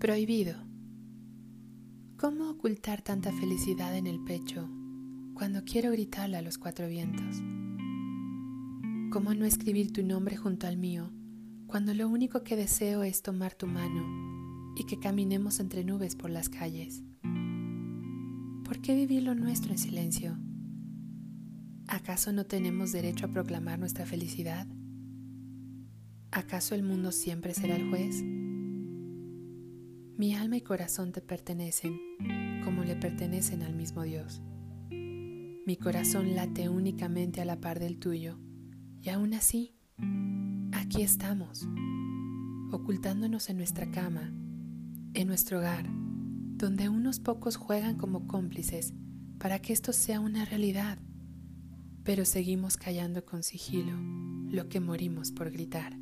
Prohibido. ¿Cómo ocultar tanta felicidad en el pecho cuando quiero gritarla a los cuatro vientos? ¿Cómo no escribir tu nombre junto al mío cuando lo único que deseo es tomar tu mano y que caminemos entre nubes por las calles? ¿Por qué vivir lo nuestro en silencio? ¿Acaso no tenemos derecho a proclamar nuestra felicidad? ¿Acaso el mundo siempre será el juez? Mi alma y corazón te pertenecen como le pertenecen al mismo Dios. Mi corazón late únicamente a la par del tuyo y aún así, aquí estamos, ocultándonos en nuestra cama, en nuestro hogar, donde unos pocos juegan como cómplices para que esto sea una realidad, pero seguimos callando con sigilo lo que morimos por gritar.